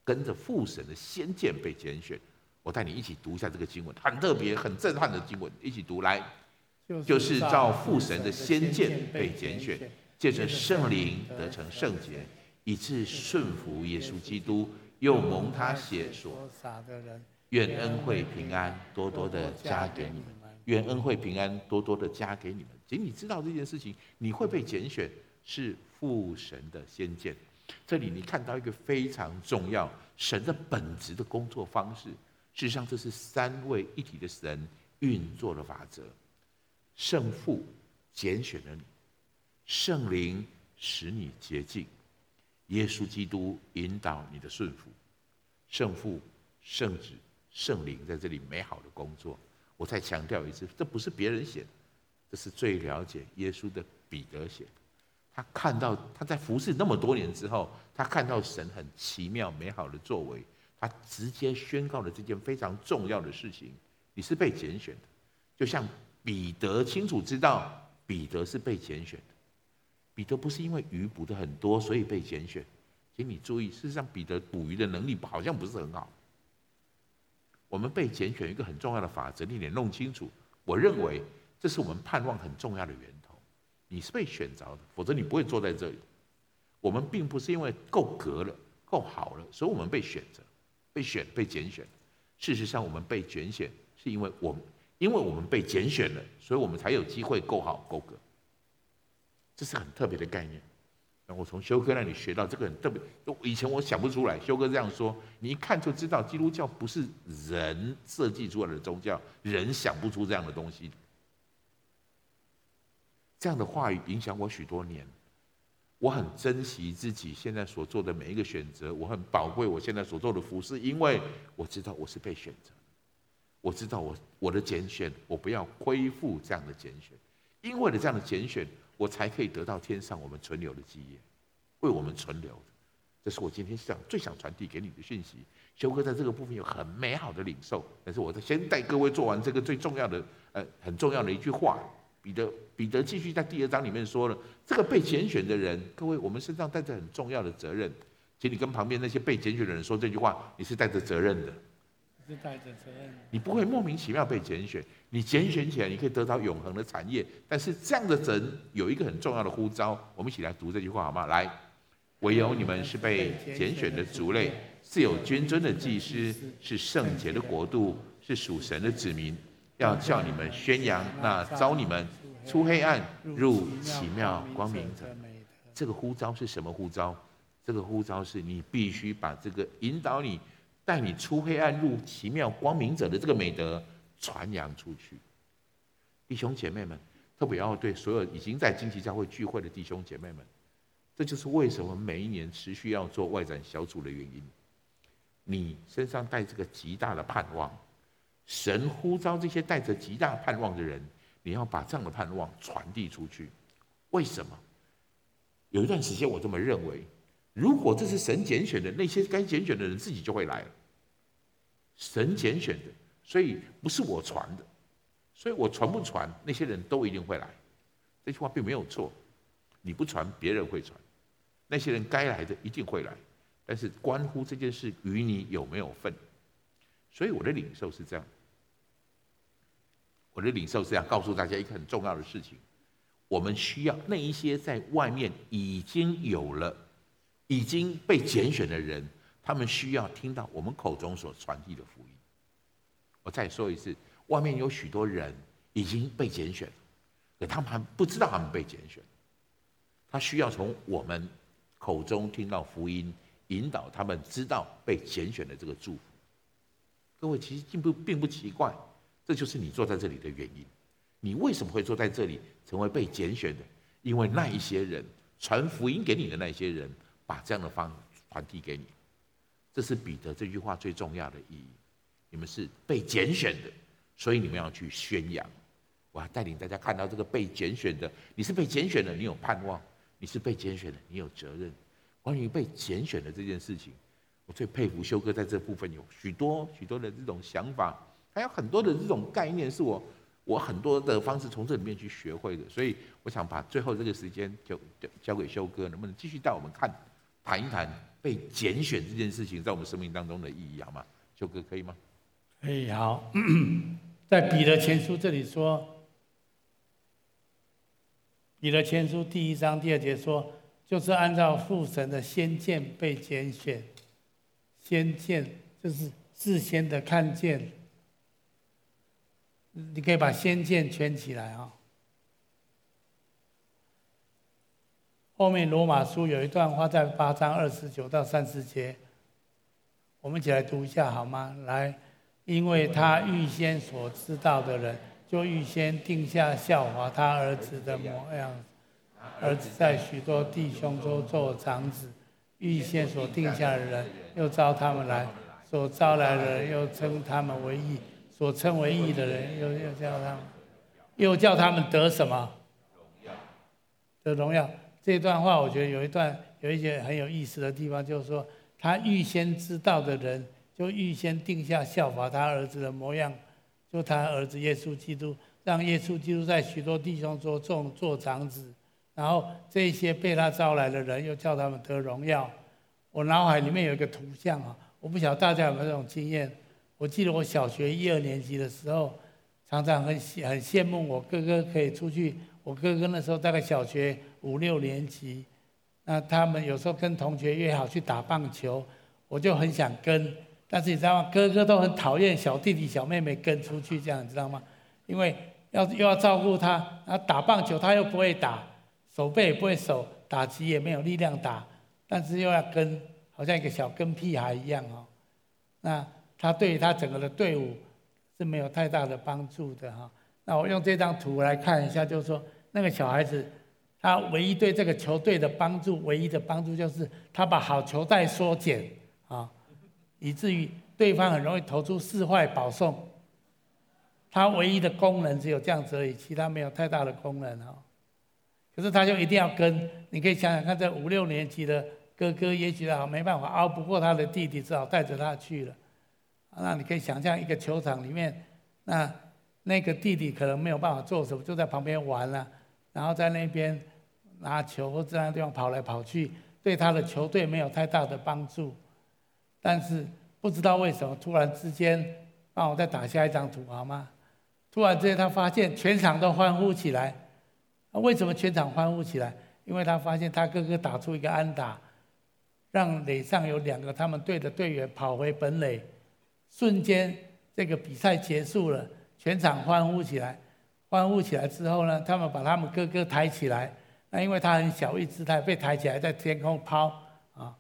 跟着父神的先见被拣选，我带你一起读一下这个经文，很特别、很震撼的经文，一起读来，就是照父神的先见被拣选，借着圣灵得成圣洁，以致顺服耶稣基督，又蒙他血所洒的人，愿恩惠平安多多的加给你们，愿恩惠平安多多的加给你们。仅你知道这件事情，你会被拣选，是父神的先见。这里你看到一个非常重要神的本质的工作方式，事实上这是三位一体的神运作的法则。圣父拣选了你，圣灵使你洁净，耶稣基督引导你的顺服。圣父、圣子、圣灵在这里美好的工作。我再强调一次，这不是别人写的，这是最了解耶稣的彼得写的。他看到他在服侍那么多年之后，他看到神很奇妙美好的作为，他直接宣告了这件非常重要的事情：你是被拣选的。就像彼得清楚知道，彼得是被拣选的。彼得不是因为鱼捕的很多所以被拣选，请你注意，事实上彼得捕鱼的能力好像不是很好。我们被拣选一个很重要的法则，你得弄清楚。我认为这是我们盼望很重要的原则。你是被选着的，否则你不会坐在这里。我们并不是因为够格了、够好了，所以我们被选择、被选、被拣选。事实上，我们被拣选是因为我们，因为我们被拣选了，所以我们才有机会够好、够格。这是很特别的概念。那我从修哥那里学到这个很特别，以前我想不出来。修哥这样说，你一看就知道，基督教不是人设计出来的宗教，人想不出这样的东西。这样的话语影响我许多年，我很珍惜自己现在所做的每一个选择，我很宝贵我现在所做的服事，因为我知道我是被选择，我知道我我的拣选，我不要亏负这样的拣选，因为了这样的拣选，我才可以得到天上我们存留的基业，为我们存留的，这是我今天想最想传递给你的讯息。修哥在这个部分有很美好的领受，但是我先带各位做完这个最重要的呃很重要的一句话。彼得彼得继续在第二章里面说了，这个被拣选的人，各位，我们身上带着很重要的责任，请你跟旁边那些被拣选的人说这句话，你是带着责任的，是带着责任，你不会莫名其妙被拣选，你拣选起来，你可以得到永恒的产业。但是这样的人有一个很重要的呼召，我们一起来读这句话好吗？来，唯有你们是被拣选的族类，是有君尊的祭司，是圣洁的国度，是属神的子民。要叫你们宣扬那召你们出黑暗入奇妙光明者，这个呼召是什么呼召？这个呼召是你必须把这个引导你、带你出黑暗入奇妙光明者的这个美德传扬出去。弟兄姐妹们，特别要对所有已经在惊奇教会聚会的弟兄姐妹们，这就是为什么每一年持续要做外展小组的原因。你身上带这个极大的盼望，神呼召这些带着极大盼望的人，你要把这样的盼望传递出去。为什么？有一段时间我这么认为。如果这是神拣选的，那些该拣选的人自己就会来了。神拣选的，所以不是我传的，所以我传不传，那些人都一定会来。这句话并没有错，你不传，别人会传，那些人该来的一定会来，但是关乎这件事与你有没有份。所以我的领受是这样，我的领受是要告诉大家一个很重要的事情：我们需要那一些在外面已经有了。已经被拣选的人，他们需要听到我们口中所传递的福音。我再说一次，外面有许多人已经被拣选，可他们还不知道他们被拣选。他需要从我们口中听到福音，引导他们知道被拣选的这个祝福。各位其实并不并不奇怪，这就是你坐在这里的原因。你为什么会坐在这里，成为被拣选的？因为那一些人传福音给你的那些人。把这样的方传递给你，这是彼得这句话最重要的意义。你们是被拣选的，所以你们要去宣扬。我要带领大家看到这个被拣选的，你是被拣选的，你有盼望；你是被拣选的，你有责任。关于被拣选的这件事情，我最佩服修哥在这部分有许多许多的这种想法，还有很多的这种概念，是我我很多的方式从这里面去学会的。所以我想把最后这个时间就交交给修哥，能不能继续带我们看？谈一谈被拣选这件事情在我们生命当中的意义，好吗？修哥可以吗？可以，好。在彼得前书这里说，彼得前书第一章第二节说，就是按照父神的先见被拣选，先见就是事先的看见，你可以把仙剑圈起来啊。后面罗马书有一段话，在八章二十九到三十节，我们一起来读一下好吗？来，因为他预先所知道的人，就预先定下效法他儿子的模样。儿子在许多弟兄中做长子，预先所定下的人，又招他们来；所招来的人，又称他们为义；所称为义的人，又又叫他们，又叫他们得什么？荣耀得荣耀。这段话我觉得有一段有一些很有意思的地方，就是说他预先知道的人，就预先定下效法他儿子的模样，就他儿子耶稣基督，让耶稣基督在许多弟兄中做做长子，然后这些被他招来的人，又叫他们得荣耀。我脑海里面有一个图像啊，我不晓得大家有没有这种经验。我记得我小学一二年级的时候，常常很很羡慕我哥哥可以出去。我哥哥那时候大概小学五六年级，那他们有时候跟同学约好去打棒球，我就很想跟，但是你知道吗？哥哥都很讨厌小弟弟小妹妹跟出去这样，你知道吗？因为要又要照顾他，然后打棒球他又不会打，手背也不会手，打击也没有力量打，但是又要跟，好像一个小跟屁孩一样哦。那他对于他整个的队伍是没有太大的帮助的哈。那我用这张图来看一下，就是说。那个小孩子，他唯一对这个球队的帮助，唯一的帮助就是他把好球带缩减啊，以至于对方很容易投出四坏保送。他唯一的功能只有这样子而已，其他没有太大的功能哈。可是他就一定要跟，你可以想想看，这五六年级的哥哥也许啊没办法熬不过他的弟弟，只好带着他去了。那你可以想象一个球场里面，那那个弟弟可能没有办法做什么，就在旁边玩了。然后在那边拿球或在那地方跑来跑去，对他的球队没有太大的帮助。但是不知道为什么，突然之间，帮我再打下一张图好吗？突然之间，他发现全场都欢呼起来。为什么全场欢呼起来？因为他发现他哥哥打出一个安打，让垒上有两个他们队的队员跑回本垒，瞬间这个比赛结束了，全场欢呼起来。欢呼起来之后呢，他们把他们哥哥抬起来。那因为他很小一只，他被抬起来在天空抛啊。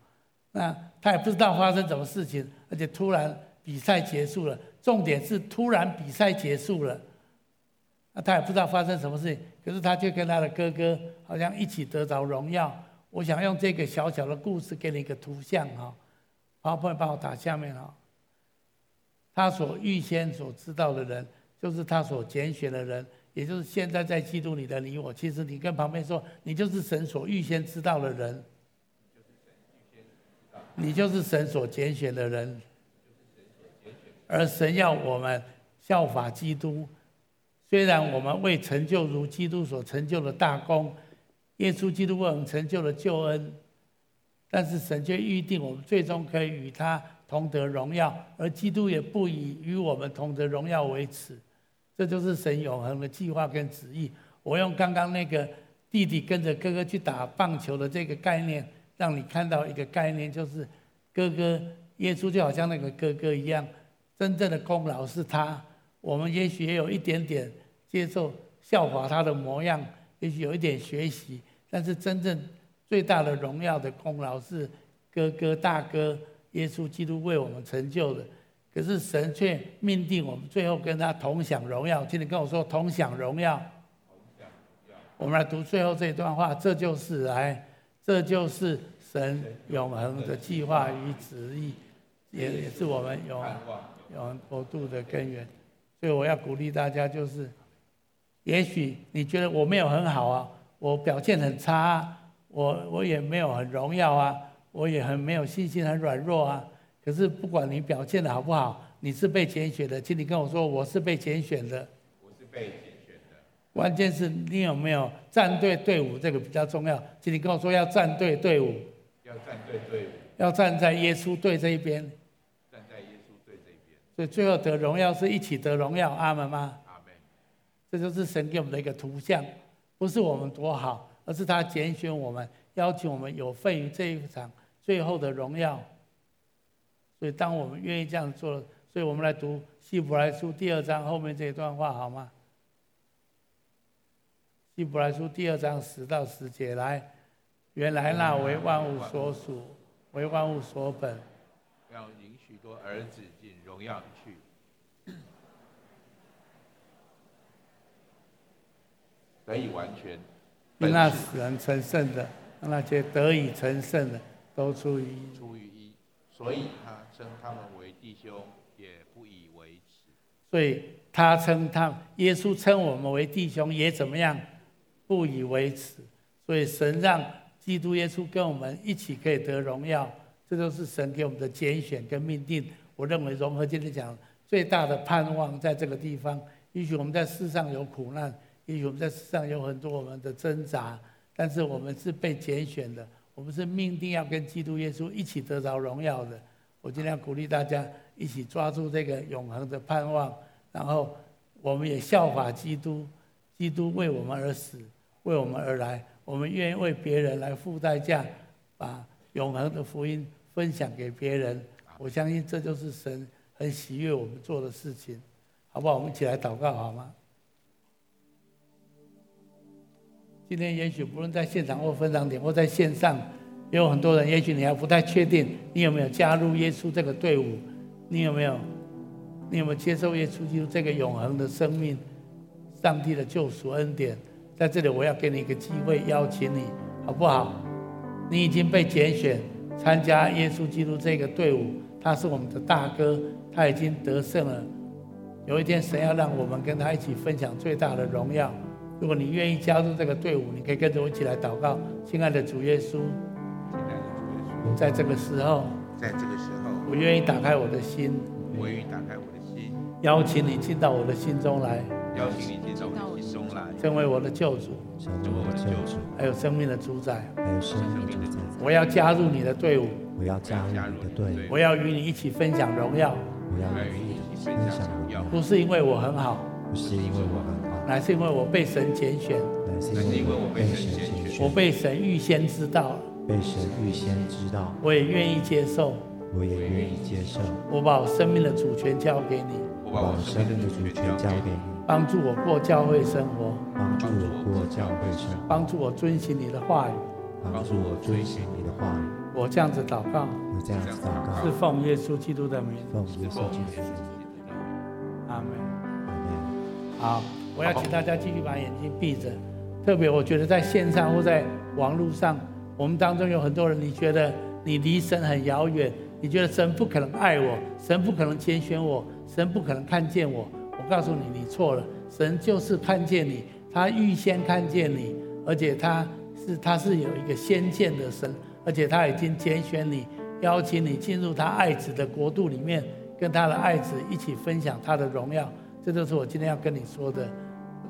那他也不知道发生什么事情，而且突然比赛结束了。重点是突然比赛结束了，那他也不知道发生什么事情，可是他却跟他的哥哥好像一起得着荣耀。我想用这个小小的故事给你一个图像哈，好，朋友帮我打下面哈。他所预先所知道的人，就是他所拣选的人，也就是现在在基督里的你我。其实你跟旁边说，你就是神所预先知道的人，你就是神所拣选的人，而神要我们效法基督。虽然我们未成就如基督所成就的大功。耶稣基督为我们成就了救恩，但是神却预定我们最终可以与他同得荣耀，而基督也不以与我们同得荣耀为耻。这就是神永恒的计划跟旨意。我用刚刚那个弟弟跟着哥哥去打棒球的这个概念，让你看到一个概念，就是哥哥耶稣就好像那个哥哥一样，真正的功劳是他。我们也许也有一点点接受效法他的模样，也许有一点学习。但是真正最大的荣耀的功劳是哥哥大哥耶稣基督为我们成就的，可是神却命定我们最后跟他同享荣耀。请你跟我说同享荣耀。我们来读最后这一段话，这就是来，这就是神永恒的计划与旨意，也也是我们永永国度的根源。所以我要鼓励大家，就是也许你觉得我没有很好啊。我表现很差啊，我我也没有很荣耀啊，我也很没有信心，很软弱啊。可是不管你表现的好不好，你是被拣选的，请你跟我说，我是被拣选的。我是被拣选的。关键是你有没有站队队伍，这个比较重要。请你跟我说，要站队队伍。要站队队伍。要站在耶稣队这一边。站在耶稣队这一边。所以最后得荣耀是一起得荣耀，阿门吗？阿门。这就是神给我们的一个图像。不是我们多好，而是他拣选我们，邀请我们有份于这一场最后的荣耀。所以，当我们愿意这样做，所以我们来读希伯来书第二章后面这一段话，好吗？希伯来书第二章十到十节，来，原来那为万物所属，为万物所本，要引许多儿子进荣耀去。得以完全，因那使人成圣的，让那些得以成圣的，都出于一。出于一，所以他称他们为弟兄，也不以为耻。所以他称他耶稣称我们为弟兄，也怎么样？不以为耻。所以神让基督耶稣跟我们一起可以得荣耀，这都是神给我们的拣选跟命定。我认为融合今天讲最大的盼望在这个地方。也许我们在世上有苦难。也许我们在世上有很多我们的挣扎，但是我们是被拣选的，我们是命定要跟基督耶稣一起得着荣耀的。我今天鼓励大家一起抓住这个永恒的盼望，然后我们也效法基督，基督为我们而死，为我们而来，我们愿意为别人来付代价，把永恒的福音分享给别人。我相信这就是神很喜悦我们做的事情，好不好？我们一起来祷告好吗？今天也许不论在现场或分享点或在线上，也有很多人。也许你还不太确定，你有没有加入耶稣这个队伍？你有没有？你有没有接受耶稣基督这个永恒的生命？上帝的救赎恩典，在这里我要给你一个机会，邀请你，好不好？你已经被拣选参加耶稣基督这个队伍，他是我们的大哥，他已经得胜了。有一天，神要让我们跟他一起分享最大的荣耀。如果你愿意加入这个队伍，你可以跟着我一起来祷告。亲爱的主耶稣，亲爱的主耶稣，在这个时候，在这个时候，我愿意打开我的心，我愿意打开我的心，邀请你进到我的心中来，邀请你进到我的心中来，成为我的救主，成为我的救主，还有生命的主宰，还有生命的主宰。我要加入你的队伍，我要加入你的队伍，我要与你一起分享荣耀，我要与你一起分享荣耀。不是因为我很好，不是因为我很好。乃是因为我被神拣选，乃是因为我被神拣选，我被神预先知道，被神预先知道，我也愿意接受，我也愿意接受，我把我生命的主权交给你，我把我生命的主权交给你，帮助我过教会生活，帮助我过教会生活，帮助我遵循你的话语，帮助我遵循你的话语。我这样子祷告，我这样子祷告，是奉耶稣基督的名。奉耶稣基督的名。阿门。好，我要请大家继续把眼睛闭着。特别，我觉得在线上或在网络上，我们当中有很多人，你觉得你离神很遥远，你觉得神不可能爱我，神不可能拣选我，神不可能看见我。我告诉你，你错了。神就是看见你，他预先看见你，而且他是他是有一个先见的神，而且他已经拣选你，邀请你进入他爱子的国度里面，跟他的爱子一起分享他的荣耀。这就是我今天要跟你说的。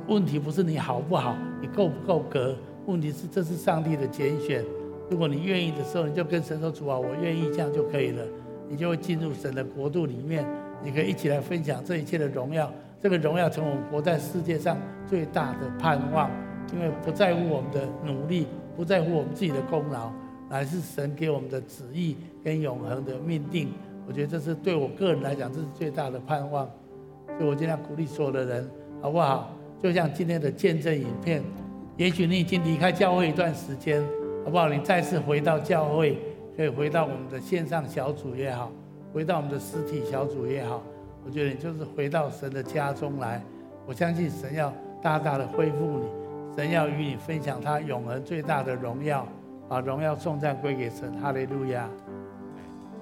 问题不是你好不好，你够不够格？问题是这是上帝的拣选。如果你愿意的时候，你就跟神说：“主啊，我愿意，这样就可以了。”你就会进入神的国度里面，你可以一起来分享这一切的荣耀。这个荣耀成我们活在世界上最大的盼望，因为不在乎我们的努力，不在乎我们自己的功劳，乃是神给我们的旨意跟永恒的命定。我觉得这是对我个人来讲，这是最大的盼望。所以我尽量鼓励所有的人，好不好？就像今天的见证影片，也许你已经离开教会一段时间，好不好？你再次回到教会，可以回到我们的线上小组也好，回到我们的实体小组也好，我觉得你就是回到神的家中来。我相信神要大大的恢复你，神要与你分享他永恒最大的荣耀，把荣耀颂赞归给神。哈利路亚！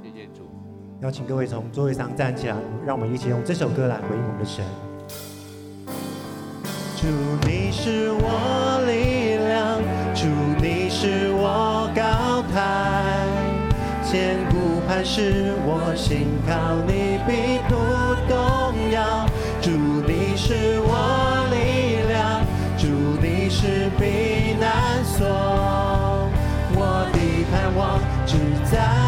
谢谢主。邀请各位从座位上站起来，让我们一起用这首歌来回应我们的神。主，你是我力量，主，你是我高台，坚固磐石，我心靠你，必不动摇。主，你是我力量，主，你是避难所，我的盼望只在。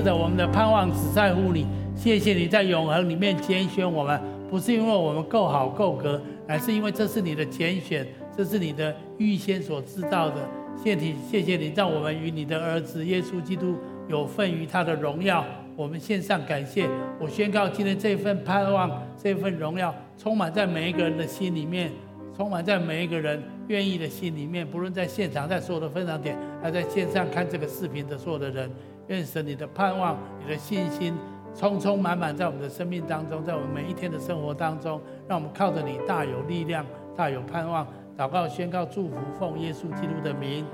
是的，我们的盼望只在乎你。谢谢你在永恒里面拣选我们，不是因为我们够好够格，乃是因为这是你的拣选，这是你的预先所知道的。谢你，谢谢你让我们与你的儿子耶稣基督有份于他的荣耀。我们献上感谢。我宣告，今天这份盼望，这份荣耀，充满在每一个人的心里面，充满在每一个人愿意的心里面。不论在现场，在所有的分享点，还在线上看这个视频的所有的人。愿神你的盼望、你的信心，充充满满在我们的生命当中，在我们每一天的生活当中，让我们靠着你大有力量、大有盼望。祷告、宣告、祝福，奉耶稣基督的名，